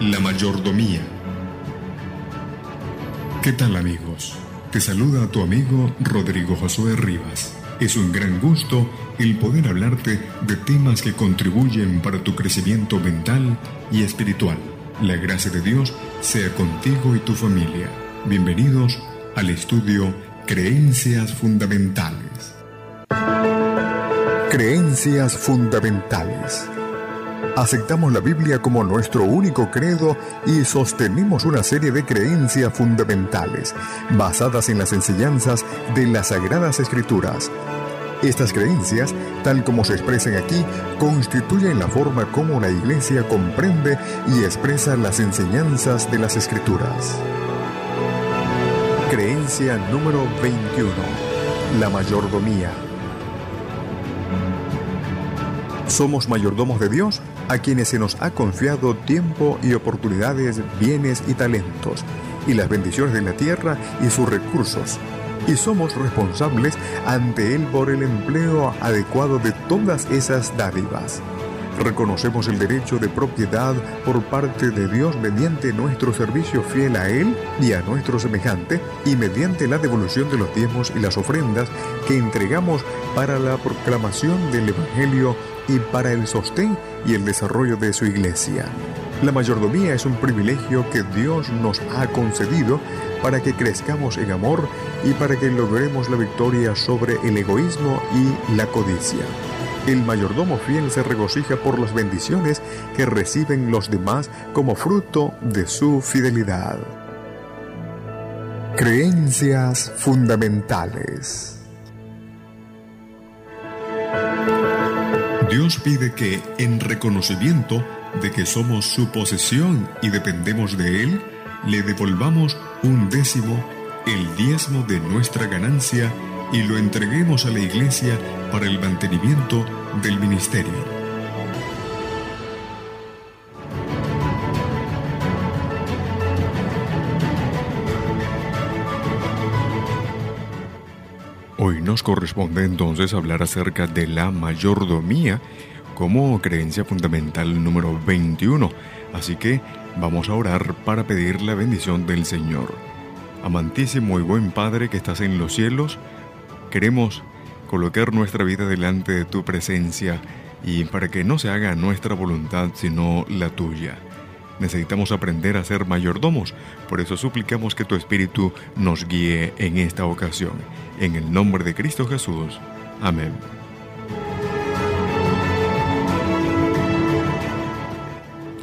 la mayordomía. ¿Qué tal amigos? Te saluda tu amigo Rodrigo Josué Rivas. Es un gran gusto el poder hablarte de temas que contribuyen para tu crecimiento mental y espiritual. La gracia de Dios sea contigo y tu familia. Bienvenidos al estudio Creencias Fundamentales. Creencias Fundamentales. Aceptamos la Biblia como nuestro único credo y sostenemos una serie de creencias fundamentales basadas en las enseñanzas de las Sagradas Escrituras estas creencias, tal como se expresan aquí, constituyen la forma como la Iglesia comprende y expresa las enseñanzas de las Escrituras. Creencia número 21. La mayordomía. Somos mayordomos de Dios a quienes se nos ha confiado tiempo y oportunidades, bienes y talentos, y las bendiciones de la tierra y sus recursos, y somos responsables ante Él por el empleo adecuado de todas esas dádivas. Reconocemos el derecho de propiedad por parte de Dios mediante nuestro servicio fiel a Él y a nuestro semejante y mediante la devolución de los diezmos y las ofrendas que entregamos para la proclamación del Evangelio y para el sostén y el desarrollo de su iglesia. La mayordomía es un privilegio que Dios nos ha concedido para que crezcamos en amor y para que logremos la victoria sobre el egoísmo y la codicia. El mayordomo fiel se regocija por las bendiciones que reciben los demás como fruto de su fidelidad. Creencias fundamentales. Dios pide que, en reconocimiento de que somos su posesión y dependemos de Él, le devolvamos un décimo, el diezmo de nuestra ganancia, y lo entreguemos a la iglesia para el mantenimiento del ministerio. Hoy nos corresponde entonces hablar acerca de la mayordomía como creencia fundamental número 21. Así que Vamos a orar para pedir la bendición del Señor. Amantísimo y buen Padre que estás en los cielos, queremos colocar nuestra vida delante de tu presencia y para que no se haga nuestra voluntad sino la tuya. Necesitamos aprender a ser mayordomos, por eso suplicamos que tu Espíritu nos guíe en esta ocasión. En el nombre de Cristo Jesús. Amén.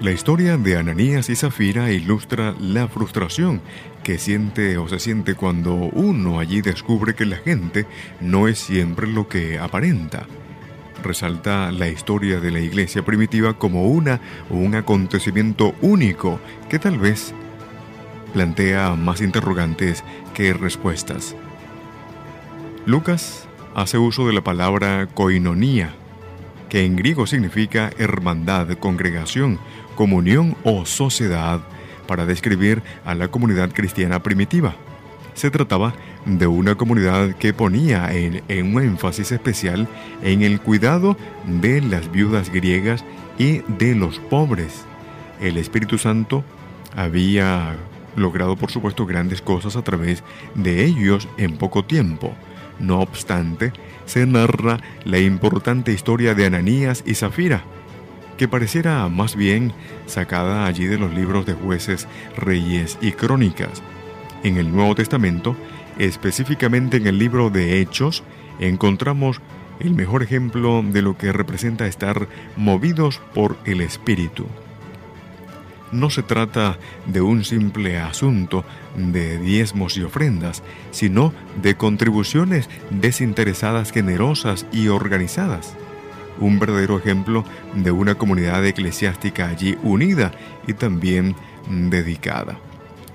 La historia de Ananías y Zafira ilustra la frustración que siente o se siente cuando uno allí descubre que la gente no es siempre lo que aparenta. Resalta la historia de la iglesia primitiva como una o un acontecimiento único que tal vez plantea más interrogantes que respuestas. Lucas hace uso de la palabra koinonía, que en griego significa hermandad, congregación, comunión o sociedad para describir a la comunidad cristiana primitiva. Se trataba de una comunidad que ponía en, un énfasis especial en el cuidado de las viudas griegas y de los pobres. El Espíritu Santo había logrado, por supuesto, grandes cosas a través de ellos en poco tiempo. No obstante, se narra la importante historia de Ananías y Zafira, que pareciera más bien sacada allí de los libros de jueces, reyes y crónicas. En el Nuevo Testamento, específicamente en el libro de Hechos, encontramos el mejor ejemplo de lo que representa estar movidos por el Espíritu. No se trata de un simple asunto de diezmos y ofrendas, sino de contribuciones desinteresadas, generosas y organizadas un verdadero ejemplo de una comunidad eclesiástica allí unida y también dedicada.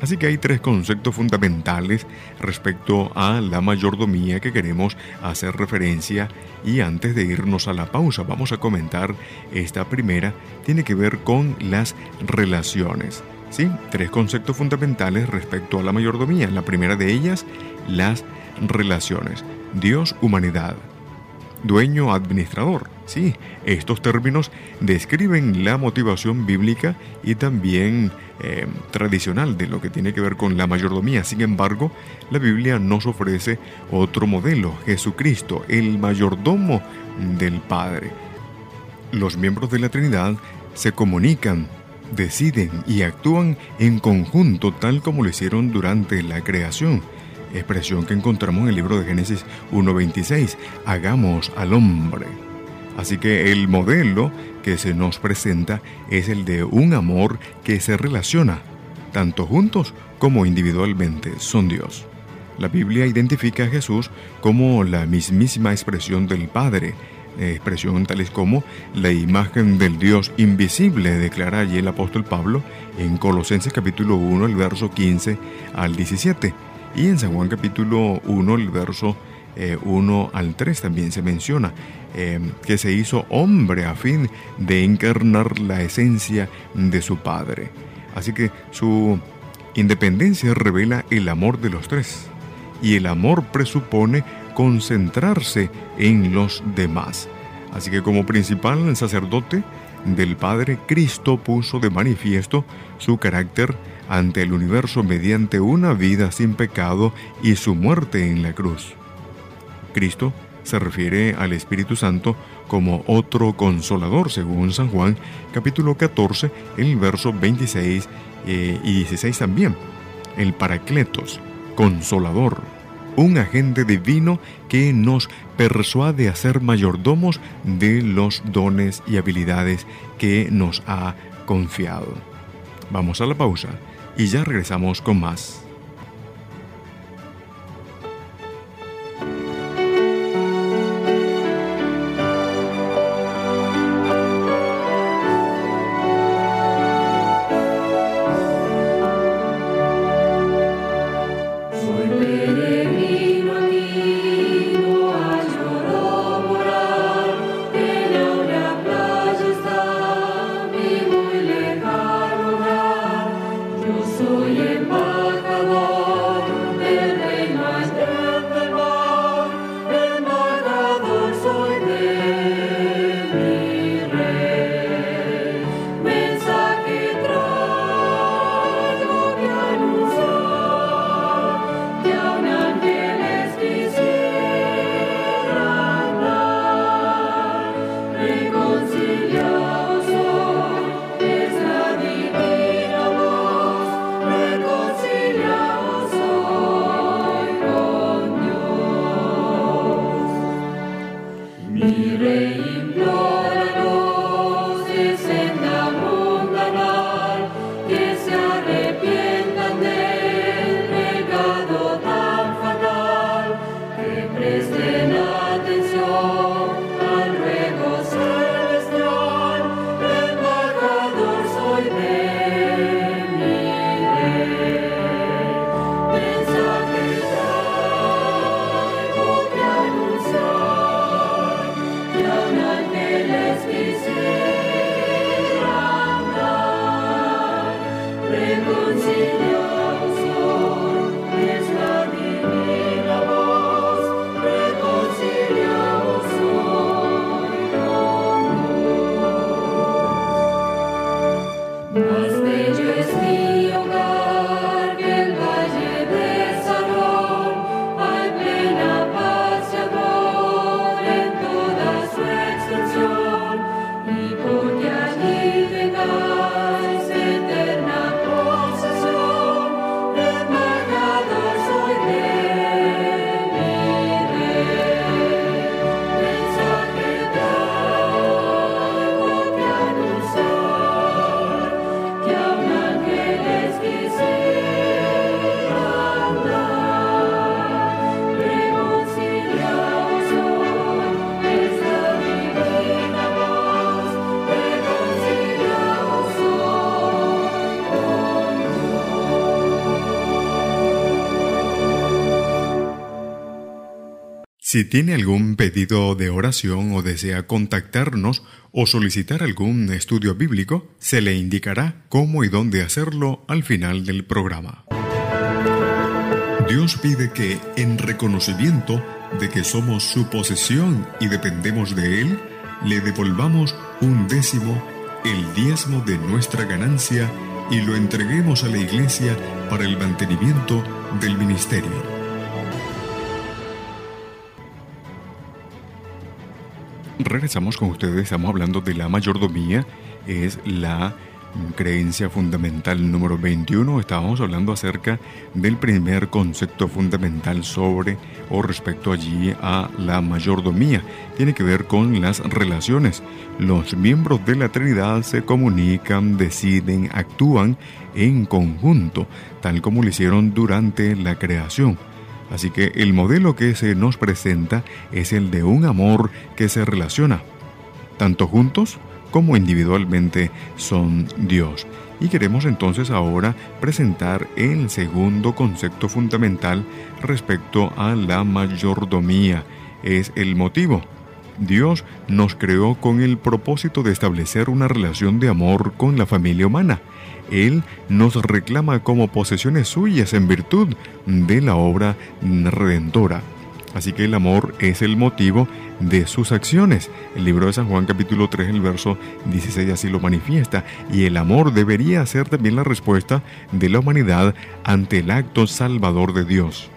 Así que hay tres conceptos fundamentales respecto a la mayordomía que queremos hacer referencia y antes de irnos a la pausa vamos a comentar esta primera, tiene que ver con las relaciones. Sí, tres conceptos fundamentales respecto a la mayordomía. La primera de ellas, las relaciones. Dios-humanidad. Dueño-administrador. Sí, estos términos describen la motivación bíblica y también eh, tradicional de lo que tiene que ver con la mayordomía. Sin embargo, la Biblia nos ofrece otro modelo, Jesucristo, el mayordomo del Padre. Los miembros de la Trinidad se comunican, deciden y actúan en conjunto tal como lo hicieron durante la creación expresión que encontramos en el libro de Génesis 1.26, hagamos al hombre. Así que el modelo que se nos presenta es el de un amor que se relaciona, tanto juntos como individualmente, son Dios. La Biblia identifica a Jesús como la mismísima expresión del Padre, expresión tales como la imagen del Dios invisible, declara allí el apóstol Pablo en Colosenses capítulo 1, el verso 15 al 17, y en San Juan capítulo 1, el verso 1 eh, al 3 también se menciona eh, que se hizo hombre a fin de encarnar la esencia de su Padre. Así que su independencia revela el amor de los tres y el amor presupone concentrarse en los demás. Así que como principal sacerdote del Padre, Cristo puso de manifiesto su carácter ante el universo mediante una vida sin pecado y su muerte en la cruz. Cristo se refiere al Espíritu Santo como otro consolador, según San Juan capítulo 14, el verso 26 eh, y 16 también. El Paracletos, consolador, un agente divino que nos persuade a ser mayordomos de los dones y habilidades que nos ha confiado. Vamos a la pausa y ya regresamos con más. Si tiene algún pedido de oración o desea contactarnos o solicitar algún estudio bíblico, se le indicará cómo y dónde hacerlo al final del programa. Dios pide que, en reconocimiento de que somos su posesión y dependemos de Él, le devolvamos un décimo, el diezmo de nuestra ganancia, y lo entreguemos a la iglesia para el mantenimiento del ministerio. Regresamos con ustedes, estamos hablando de la mayordomía, es la creencia fundamental número 21. Estábamos hablando acerca del primer concepto fundamental sobre o respecto allí a la mayordomía. Tiene que ver con las relaciones. Los miembros de la Trinidad se comunican, deciden, actúan en conjunto, tal como lo hicieron durante la creación. Así que el modelo que se nos presenta es el de un amor que se relaciona, tanto juntos como individualmente son Dios. Y queremos entonces ahora presentar el segundo concepto fundamental respecto a la mayordomía. Es el motivo. Dios nos creó con el propósito de establecer una relación de amor con la familia humana él nos reclama como posesiones suyas en virtud de la obra redentora. Así que el amor es el motivo de sus acciones. El libro de San Juan capítulo 3, el verso 16 así lo manifiesta. Y el amor debería ser también la respuesta de la humanidad ante el acto salvador de Dios.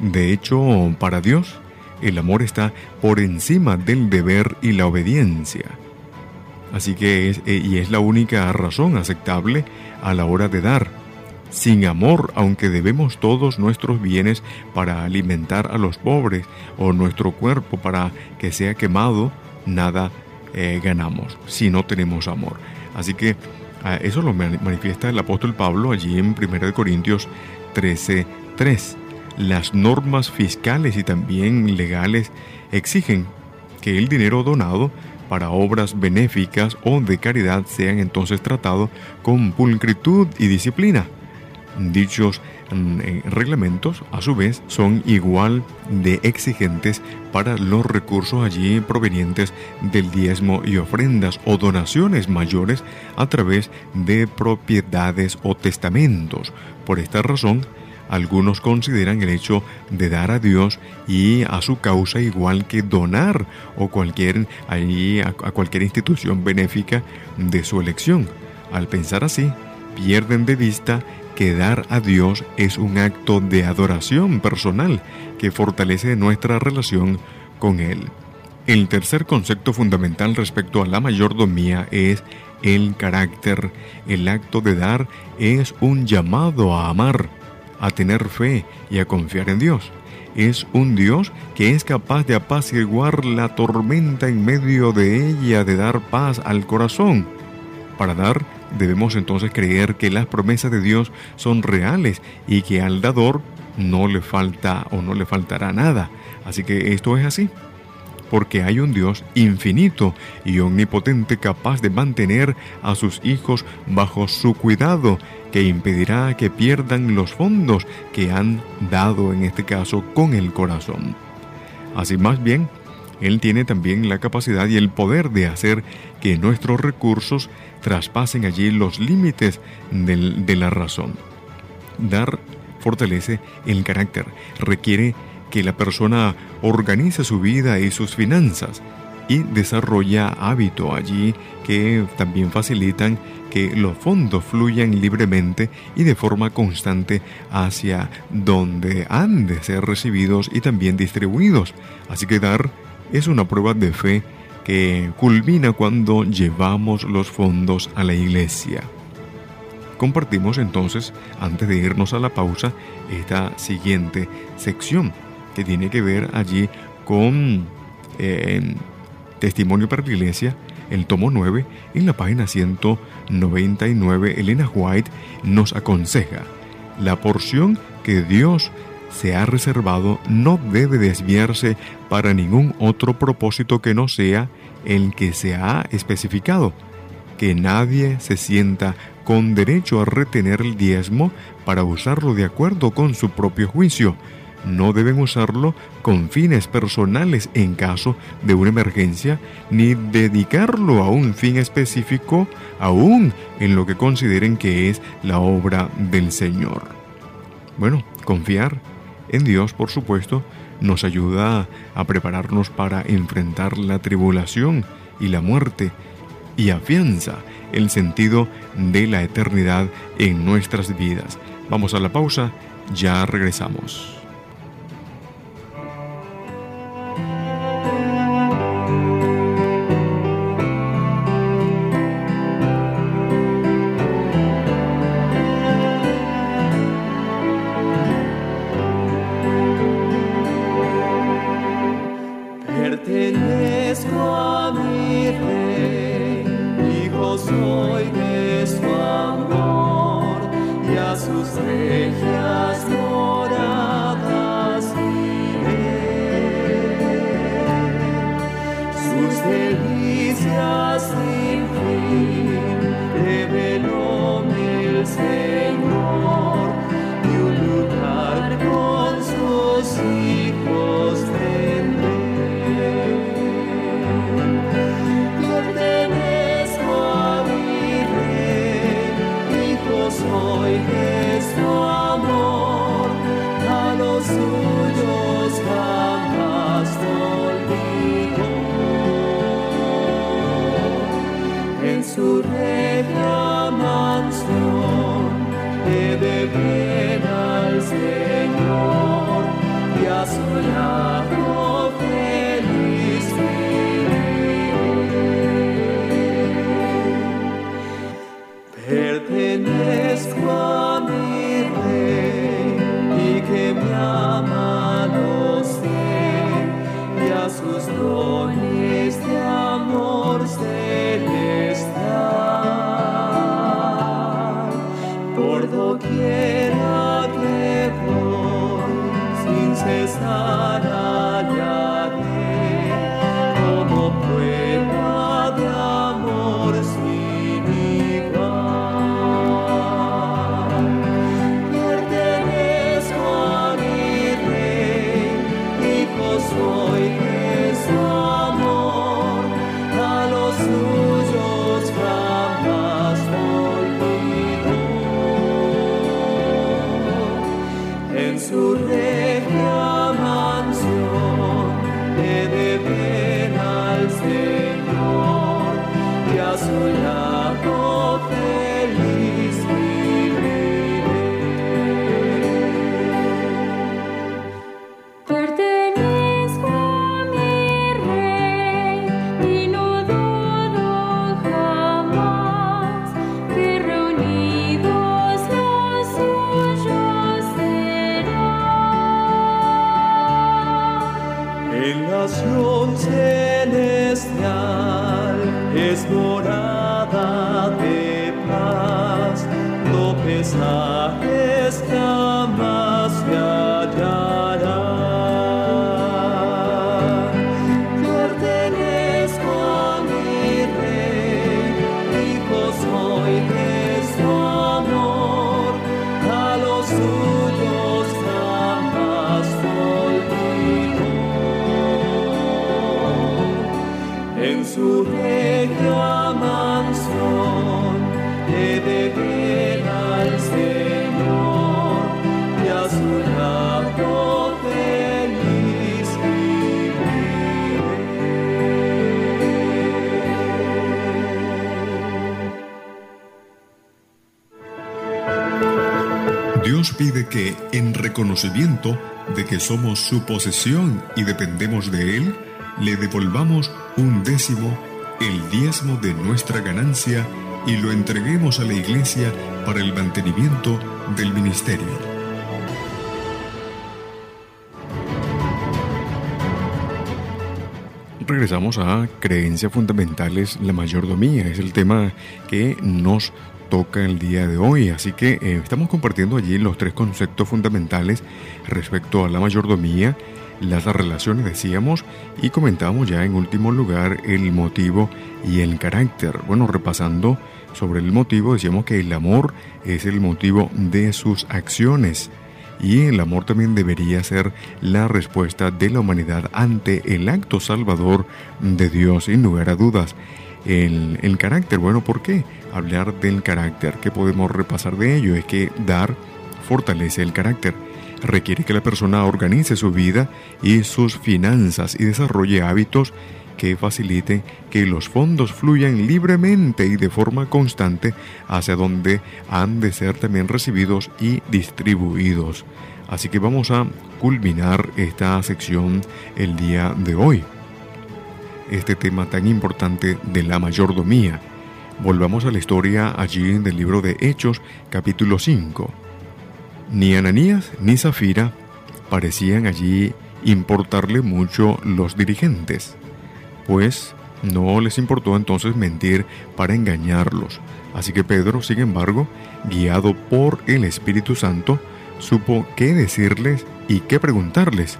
De hecho, para Dios, el amor está por encima del deber y la obediencia. Así que es, eh, y es la única razón aceptable a la hora de dar. Sin amor, aunque debemos todos nuestros bienes para alimentar a los pobres o nuestro cuerpo para que sea quemado, nada eh, ganamos si no tenemos amor. Así que ah, eso lo manifiesta el apóstol Pablo allí en 1 Corintios 13:3. Las normas fiscales y también legales exigen que el dinero donado para obras benéficas o de caridad sean entonces tratados con pulcritud y disciplina. Dichos mm, eh, reglamentos, a su vez, son igual de exigentes para los recursos allí provenientes del diezmo y ofrendas o donaciones mayores a través de propiedades o testamentos. Por esta razón, algunos consideran el hecho de dar a Dios y a su causa igual que donar o cualquier, a, a cualquier institución benéfica de su elección. Al pensar así, pierden de vista que dar a Dios es un acto de adoración personal que fortalece nuestra relación con Él. El tercer concepto fundamental respecto a la mayordomía es el carácter. El acto de dar es un llamado a amar a tener fe y a confiar en Dios. Es un Dios que es capaz de apaciguar la tormenta en medio de ella, de dar paz al corazón. Para dar, debemos entonces creer que las promesas de Dios son reales y que al dador no le falta o no le faltará nada. Así que esto es así porque hay un Dios infinito y omnipotente capaz de mantener a sus hijos bajo su cuidado, que impedirá que pierdan los fondos que han dado en este caso con el corazón. Así más bien, Él tiene también la capacidad y el poder de hacer que nuestros recursos traspasen allí los límites de la razón. Dar fortalece el carácter, requiere que la persona organiza su vida y sus finanzas y desarrolla hábitos allí que también facilitan que los fondos fluyan libremente y de forma constante hacia donde han de ser recibidos y también distribuidos. Así que dar es una prueba de fe que culmina cuando llevamos los fondos a la iglesia. Compartimos entonces, antes de irnos a la pausa, esta siguiente sección que tiene que ver allí con eh, Testimonio para la Iglesia, el tomo 9, en la página 199, Elena White nos aconseja, la porción que Dios se ha reservado no debe desviarse para ningún otro propósito que no sea el que se ha especificado, que nadie se sienta con derecho a retener el diezmo para usarlo de acuerdo con su propio juicio, no deben usarlo con fines personales en caso de una emergencia, ni dedicarlo a un fin específico, aún en lo que consideren que es la obra del Señor. Bueno, confiar en Dios, por supuesto, nos ayuda a prepararnos para enfrentar la tribulación y la muerte y afianza el sentido de la eternidad en nuestras vidas. Vamos a la pausa, ya regresamos. Senhor. de bien al Señor y a su lado. Pide que, en reconocimiento de que somos su posesión y dependemos de Él, le devolvamos un décimo, el diezmo de nuestra ganancia, y lo entreguemos a la iglesia para el mantenimiento del ministerio. Regresamos a creencias fundamentales, la mayordomía. Es el tema que nos toca el día de hoy. Así que eh, estamos compartiendo allí los tres conceptos fundamentales respecto a la mayordomía, las relaciones decíamos y comentábamos ya en último lugar el motivo y el carácter. Bueno, repasando sobre el motivo decíamos que el amor es el motivo de sus acciones. y el amor también debería ser la respuesta de la humanidad ante el acto salvador de Dios, sin lugar a dudas. El, el carácter, bueno, ¿por qué hablar del carácter? ¿Qué podemos repasar de ello? Es que dar fortalece el carácter requiere que la persona organice su vida y sus finanzas y desarrolle hábitos que faciliten que los fondos fluyan libremente y de forma constante hacia donde han de ser también recibidos y distribuidos. Así que vamos a culminar esta sección el día de hoy. Este tema tan importante de la mayordomía. Volvamos a la historia allí del libro de Hechos capítulo 5. Ni Ananías ni Zafira parecían allí importarle mucho los dirigentes pues no les importó entonces mentir para engañarlos. Así que Pedro, sin embargo, guiado por el Espíritu Santo, supo qué decirles y qué preguntarles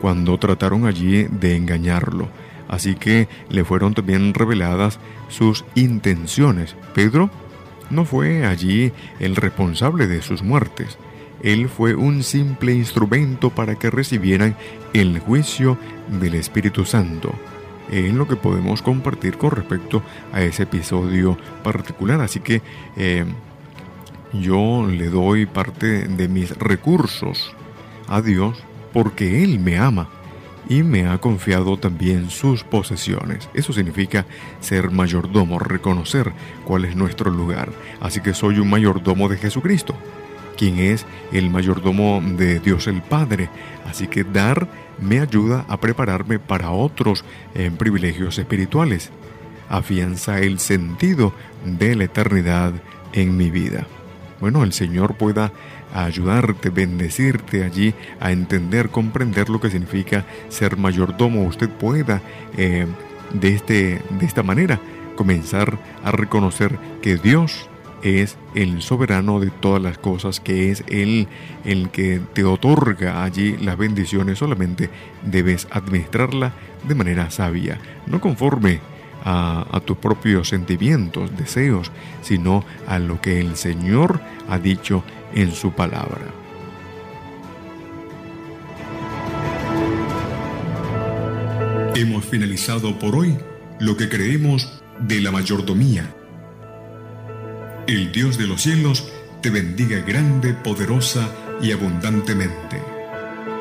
cuando trataron allí de engañarlo. Así que le fueron también reveladas sus intenciones. Pedro no fue allí el responsable de sus muertes. Él fue un simple instrumento para que recibieran el juicio del Espíritu Santo en lo que podemos compartir con respecto a ese episodio particular. Así que eh, yo le doy parte de mis recursos a Dios porque Él me ama y me ha confiado también sus posesiones. Eso significa ser mayordomo, reconocer cuál es nuestro lugar. Así que soy un mayordomo de Jesucristo, quien es el mayordomo de Dios el Padre. Así que dar me ayuda a prepararme para otros eh, privilegios espirituales. Afianza el sentido de la eternidad en mi vida. Bueno, el Señor pueda ayudarte, bendecirte allí a entender, comprender lo que significa ser mayordomo. Usted pueda eh, de, este, de esta manera comenzar a reconocer que Dios es el soberano de todas las cosas, que es Él el que te otorga allí las bendiciones, solamente debes administrarla de manera sabia, no conforme a, a, tus propios sentimientos, deseos, sino a lo que el Señor ha dicho en su palabra. Hemos finalizado por hoy lo que creemos de la mayordomía el Dios de los cielos te bendiga grande, poderosa y abundantemente.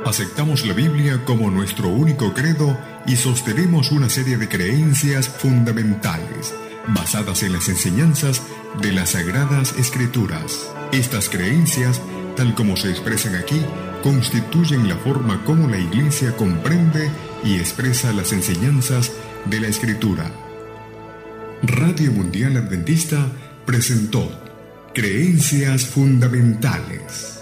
Aceptamos la Biblia como nuestro único credo y sostenemos una serie de creencias fundamentales basadas en las enseñanzas de las Sagradas Escrituras. Estas creencias, tal como se expresan aquí, constituyen la forma como la Iglesia comprende y expresa las enseñanzas de la Escritura. Radio Mundial Adventista presentó Creencias Fundamentales.